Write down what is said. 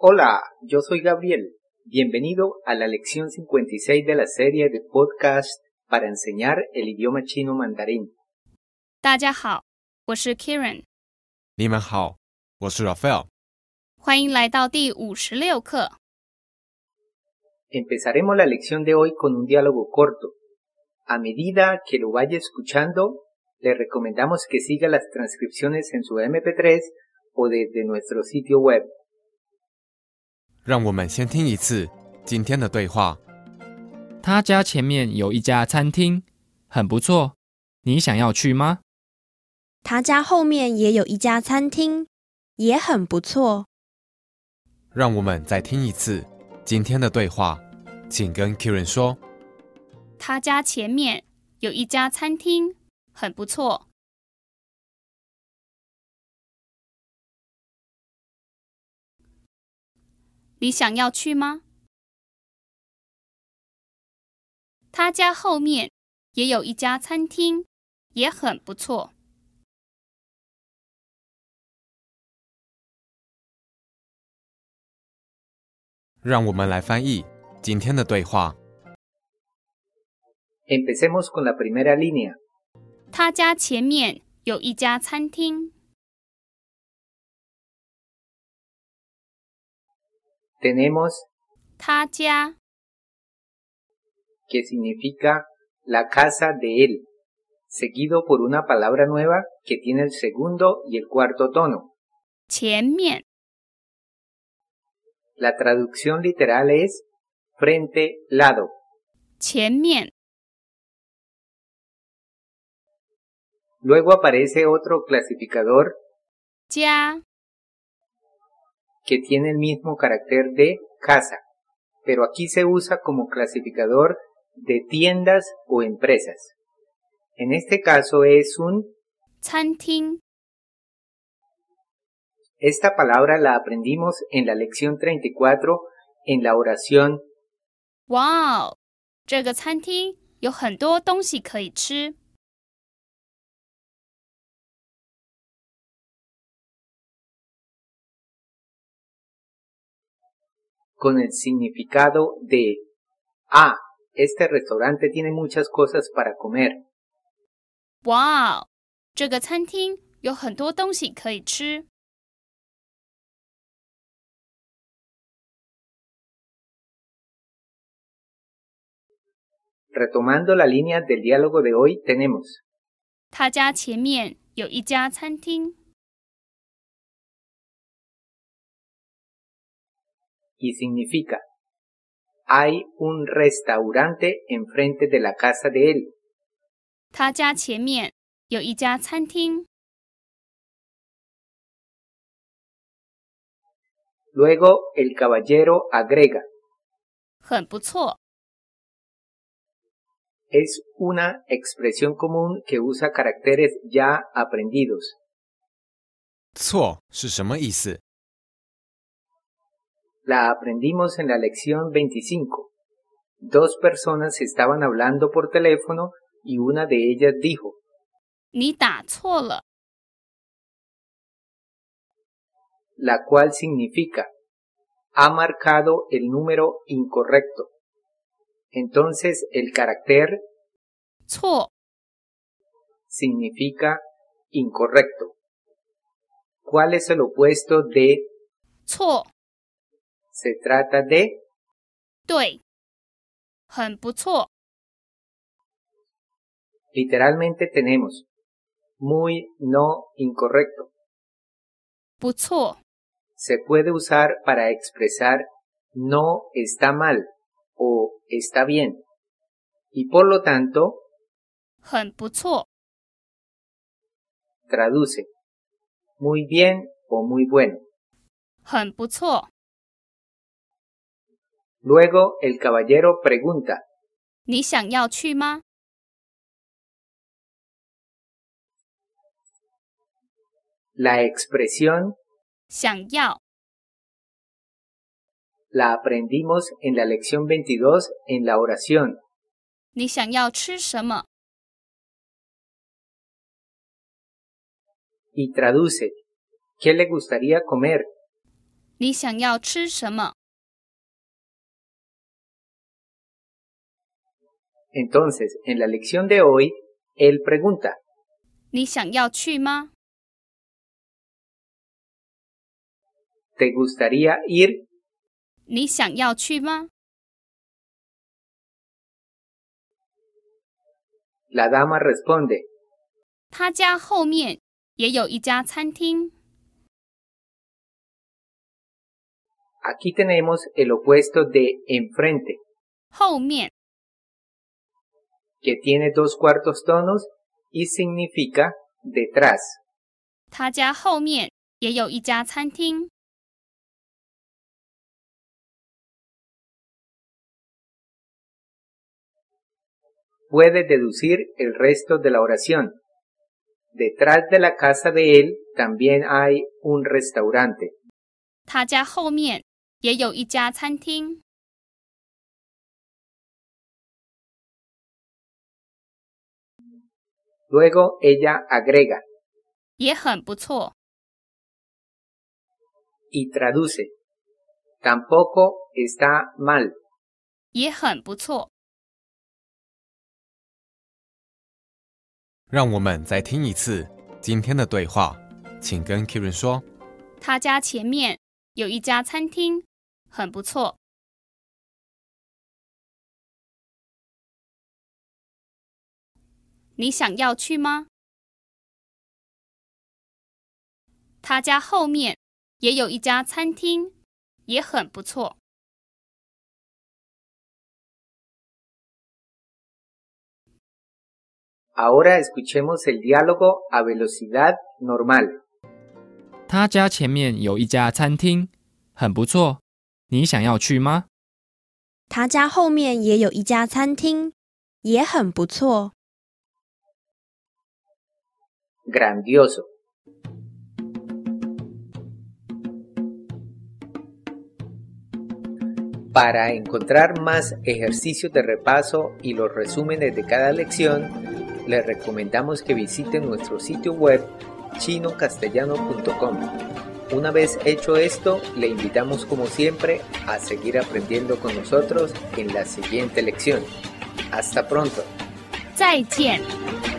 Hola, yo soy Gabriel. Bienvenido a la lección 56 de la serie de podcast para enseñar el idioma chino mandarín. 大家好，我是 Kieran，你们好，我是 Raphael。欢迎来到第五十六课。 Empezaremos la lección de hoy con un diálogo corto. A medida que lo vaya escuchando, le recomendamos que siga las transcripciones en su MP3 o desde nuestro sitio web. 让我们先听一次今天的对话。他家前面有一家餐厅，很不错。你想要去吗？他家后面也有一家餐厅，也很不错。让我们再听一次今天的对话，请跟 Kieran 说。他家前面有一家餐厅，很不错。你想要去吗？他家后面也有一家餐厅，也很不错。让我们来翻译今天的对话。Empecemos con la primera línea. 他家前面有一家餐厅，tenemos que significa la casa de él, seguido por una palabra nueva que tiene el segundo y el cuarto tono. Qianmian. La traducción literal es frente, lado. Qianmian. Luego aparece otro clasificador. Ya que tiene el mismo carácter de casa, pero aquí se usa como clasificador de tiendas o empresas. En este caso es un, 餐厅， esta palabra la aprendimos en la lección 34 en la oración 哇哦！这个餐厅有很多东西可以吃。 con el significado de, ah, este restaurante tiene muchas cosas para comer. 哇哦！这个餐厅有很多东西可以吃。 Retomando la línea del diálogo de hoy, tenemos 他家前面有一家餐厅， y significa, hay un restaurante enfrente de la casa de él. 他家前面有一家餐厅。 Luego el caballero agrega, 很不错， es una expresión común que usa caracteres ya aprendidos. 错是什么意思？ La aprendimos en la lección 25. Dos personas estaban hablando por teléfono y una de ellas dijo, 你打错了， la cual significa ha marcado el número incorrecto. Entonces el carácter 错 significa incorrecto. ¿Cuál es el opuesto de 错 se trata de? 对，很不错， Literalmente tenemos muy no incorrecto. 不错， Se puede usar para expresar no está mal o está bien. Y por lo tanto, 很不错， traduce muy bien o muy bueno. 很不错。 Luego el caballero pregunta, 你想要去吗？ la expresión 想要， la aprendimos en la lección 22 en la oración. 你想要吃什么？ y traduce ¿qué le gustaría comer? 你想要吃什么？ Entonces, en la lección de hoy, él pregunta, ¿Te gustaría ir? La dama responde, Aquí tenemos el opuesto de enfrente. 后面 que tiene dos cuartos tonos y significa detrás. 他家后面也有一家餐厅。 Puede deducir el resto de la oración. Detrás de la casa de él también hay un restaurante. 他家后面也有一家餐厅。 Luego ella agrega 也很不错。y traduce. Tampoco está mal. 也很不错。让我们再听一次今天的对话，请跟 Kieran 说。他家前面有一家餐厅，很不错。你想要去吗？他家后面也有一家餐厅，也很不错。Ahora escuchemos el diálogo a velocidad normal. 他家前面有一家餐厅，很不错。你想要去吗？他家后面也有一家餐厅，也很不错。Grandioso. Para encontrar más ejercicios de repaso y los resúmenes de cada lección, les recomendamos que visiten nuestro sitio web chinocastellano.com. Una vez hecho esto, le invitamos como siempre a seguir aprendiendo con nosotros en la siguiente lección. Hasta pronto. 再见。